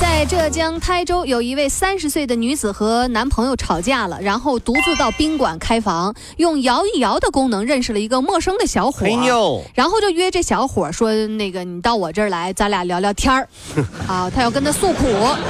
在浙江台州，有一位三十岁的女子和男朋友吵架了，然后独自到宾馆开房，用摇一摇的功能认识了一个陌生的小伙哎呦，然后就约这小伙说：“那个你到我这儿来，咱俩聊聊天儿。”啊，他要跟他诉苦。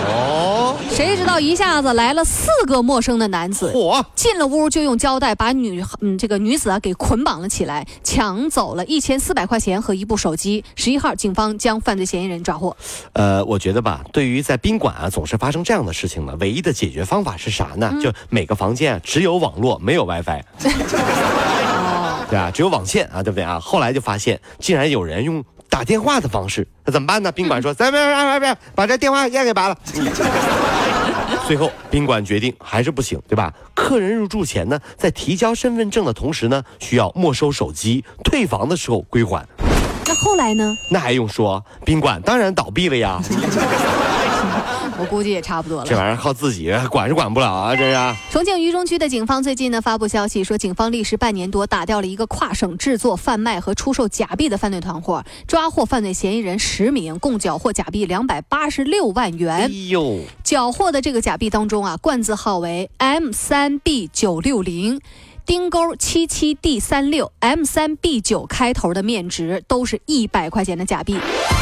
哦，谁知道一下子来了四个陌生的男子，嚯，进了屋就用胶带把女嗯这个女子啊给捆绑了起来，抢走了一千四百块钱和一部手机。十一号，警方将犯罪嫌疑人抓获。呃，我觉得吧，对于在宾馆啊总是发生这样的事情呢，唯一的解决方法是啥呢？就每个房间啊只有网络，没有 WiFi。哦，对啊，只有网线啊，对不对啊？后来就发现，竟然有人用打电话的方式，那怎么办呢？宾馆说：“咱别别别别，把这电话线给拔了。”最后，宾馆决定还是不行，对吧？客人入住前呢，在提交身份证的同时呢，需要没收手机，退房的时候归还。那后来呢？那还用说？宾馆当然倒闭了呀！我估计也差不多了。这玩意儿靠自己管是管不了啊，这是。重庆渝中区的警方最近呢发布消息说，警方历时半年多打掉了一个跨省制作、贩卖和出售假币的犯罪团伙，抓获犯罪嫌疑人十名，共缴获假币两百八十六万哎元。呦，缴获的这个假币当中啊，冠字号为 M 三 B 九六零。丁勾七七 D 三六 M 三 B 九开头的面值都是一百块钱的假币，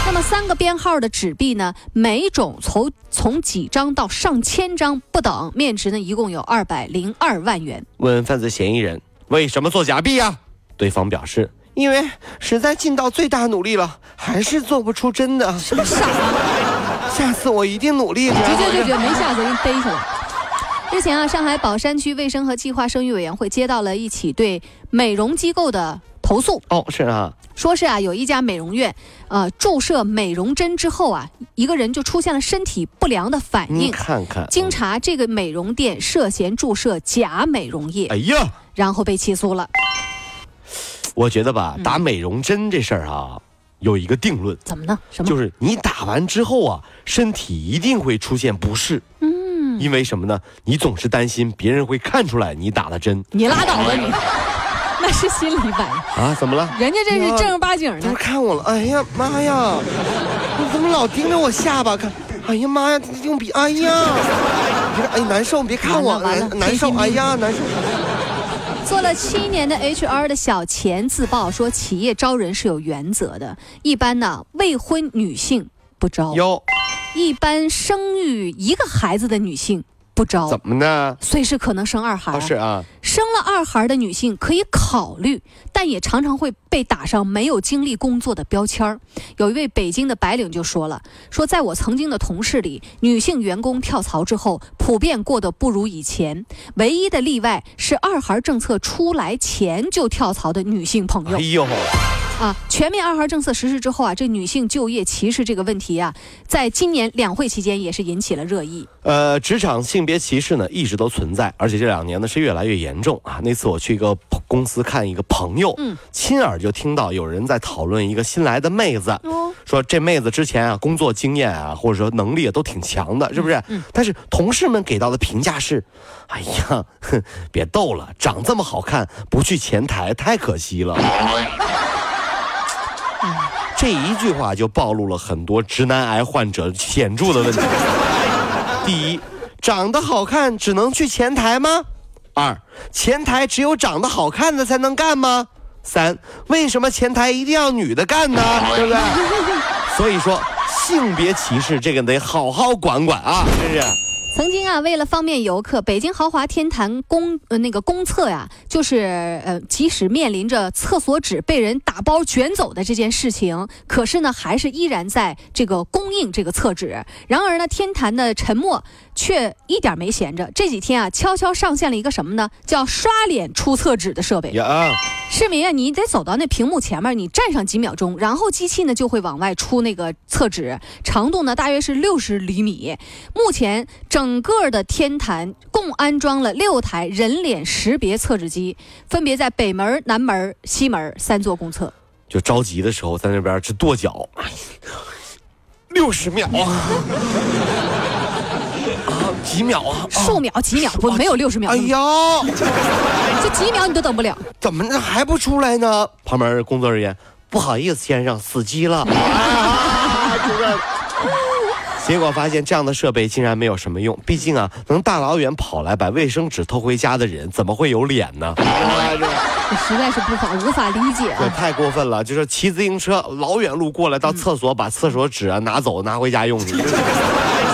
那么三个编号的纸币呢，每种从从几张到上千张不等，面值呢一共有二百零二万元。问犯罪嫌疑人为什么做假币呀、对方表示，因为实在尽到最大努力了，还是做不出真的。傻啊！下次我一定努力。绝绝绝绝，没下次给你逮起来。日前啊，上海宝山区卫生和计划生育委员会接到了一起对美容机构的投诉，哦，是啊，说是啊，有一家美容院，呃，注射美容针之后啊，一个人就出现了身体不良的反你应。看看，经查，这个美容店涉嫌注射假美容液，哎呀，然后被起诉了。我觉得吧，打美容针这事儿啊，有一个定论，怎么呢？什么？就是你打完之后啊，身体一定会出现不适。嗯，因为什么呢？你总是担心别人会看出来你打了针你拉倒吧你，那是心理反应，啊？怎么了？人家这是正儿八经他的。看我了，哎呀妈呀！你怎么老盯着我下巴看？哎呀妈呀！用笔，哎呀！别看，哎难受，别看我，完了难难受，哎呀难受。做了七年的 HR 的小钱自曝说，企业招人是有原则的，一般呢未婚女性不招，哟，一般生育一个孩子的女性不招怎，么呢？随时可能生二孩。啊是啊，生了二孩的女性可以考虑，但也常常会被打上没有经历工作的标签儿。有一位北京的白领就说了，说在我曾经的同事里，女性员工跳槽之后，普遍过得不如以前，唯一的例外是二孩政策出来前就跳槽的女性朋友哎。呦，啊，全面二孩政策实施之后啊，这女性就业歧视这个问题啊，在今年两会期间也是引起了热议。呃，职场性别歧视呢一直都存在，而且这两年呢是越来越严重啊。那次我去一个公司看一个朋友，嗯，亲耳就听到有人在讨论一个新来的妹子，哦，说这妹子之前啊工作经验啊或者说能力啊都挺强的，是不是？嗯但是同事们给到的评价是，哎呀，哼，别逗了，长这么好看不去前台太可惜了。这一句话就暴露了很多直男癌患者显著的问题。第一，长得好看只能去前台吗？二，前台只有长得好看的才能干吗？三，为什么前台一定要女的干呢？对不对？所以说，性别歧视这个得好好管管啊，真是。曾经啊，为了方便游客，北京豪华天坛公呃那个公厕呀，就是呃，即使面临着厕所纸被人打包卷走的这件事情，可是呢，还是依然在这个供应这个厕纸。然而呢，天坛的沉默却一点没闲着。这几天啊，悄悄上线了一个什么呢？叫刷脸出厕纸的设备。呀，市民啊，你得走到那屏幕前面，你站上几秒钟，然后机器呢就会往外出那个厕纸，长度呢大约是六十厘米。目前整整个的天坛共安装了六台人脸识别测纸机，分别在北门、南门、西门三座公厕。就着急的时候在那边直跺脚，六十秒啊，啊几秒啊，数秒、几秒不没有六十秒哎呀，就几秒你都等不了。怎么这还不出来呢？旁边工作人员，不好意思，先生，死机了。结果发现这样的设备竟然没有什么用，毕竟啊，能大老远跑来把卫生纸偷回家的人，怎么会有脸呢？我实在是不法无法理解这啊！太过分了！就是骑自行车老远路过来到厕所，把厕所纸啊拿走拿回家用去，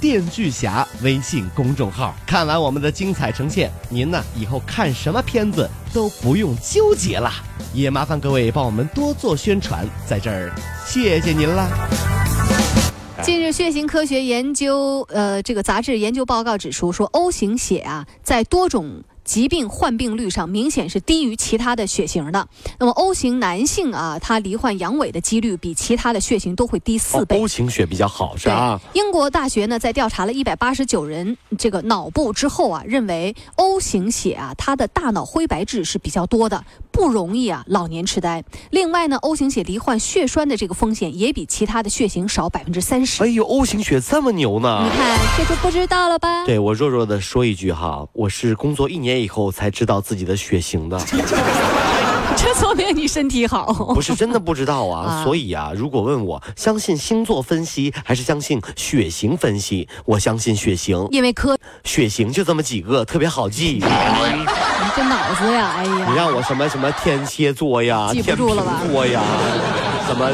电锯侠微信公众号。看完我们的精彩呈现，您呢以后看什么片子都不用纠结了。也麻烦各位帮我们多做宣传，在这儿谢谢您啦。近日，血型科学研究呃这个杂志研究报告指出，说 O 型血啊，在多种疾病患病率上明显是低于其他的血型的。那么 O 型男性啊，他罹患阳痿的几率比其他的血型都会低四倍。O 型血比较好是啊？英国大学呢在调查了一百八十九人这个脑部之后啊，认为 O 型血啊，它的大脑灰白质是比较多的，不容易啊老年痴呆。另外呢，O 型血罹患血栓的这个风险也比其他的血型少百分之三十。哎呦，O 型血这么牛呢你？看，这就不知道了吧？对我弱弱的说一句哈，我是工作一年以后才知道自己的血型的，这说明你身体好。不是真的不知道啊。啊所以啊，如果问我相信星座分析还是相信血型分析，我相信血型，因为科，血型就这么几个，特别好记。你这脑子呀，哎呀你，让我什么什么天蝎座呀、记不天秤住了吧座呀，什么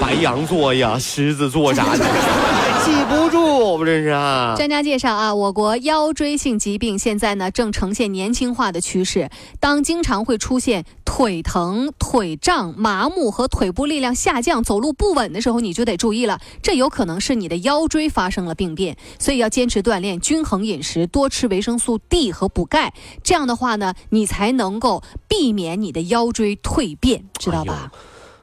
白羊座呀、狮子座啥的，记不住，我不真是啊？专家介绍啊，我国腰椎性疾病现在呢正呈现年轻化的趋势。当经常会出现腿疼、腿胀、麻木和腿部力量下降、走路不稳的时候，你就得注意了，这有可能是你的腰椎发生了病变。所以要坚持锻炼、均衡饮食、多吃维生素 D 和补钙。这样的话呢，你才能够避免你的腰椎蜕变，知道吧？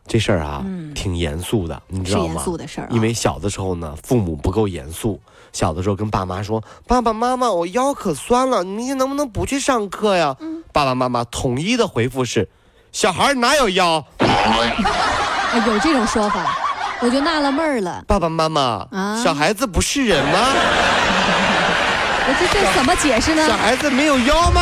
这事儿啊，嗯挺严肃的，你知是严道吗？肃的事儿啊。因为小的时候呢，父母不够严肃。小的时候跟爸妈说：“爸爸妈妈，我腰可酸了，你明天能不能不去上课呀？”嗯爸爸妈妈统一的回复是：“小孩哪有腰啊 有这种说法，我就纳了闷儿了？”。爸爸妈妈，啊小孩子不是人吗？我这这怎么解释呢？小孩子没有腰吗？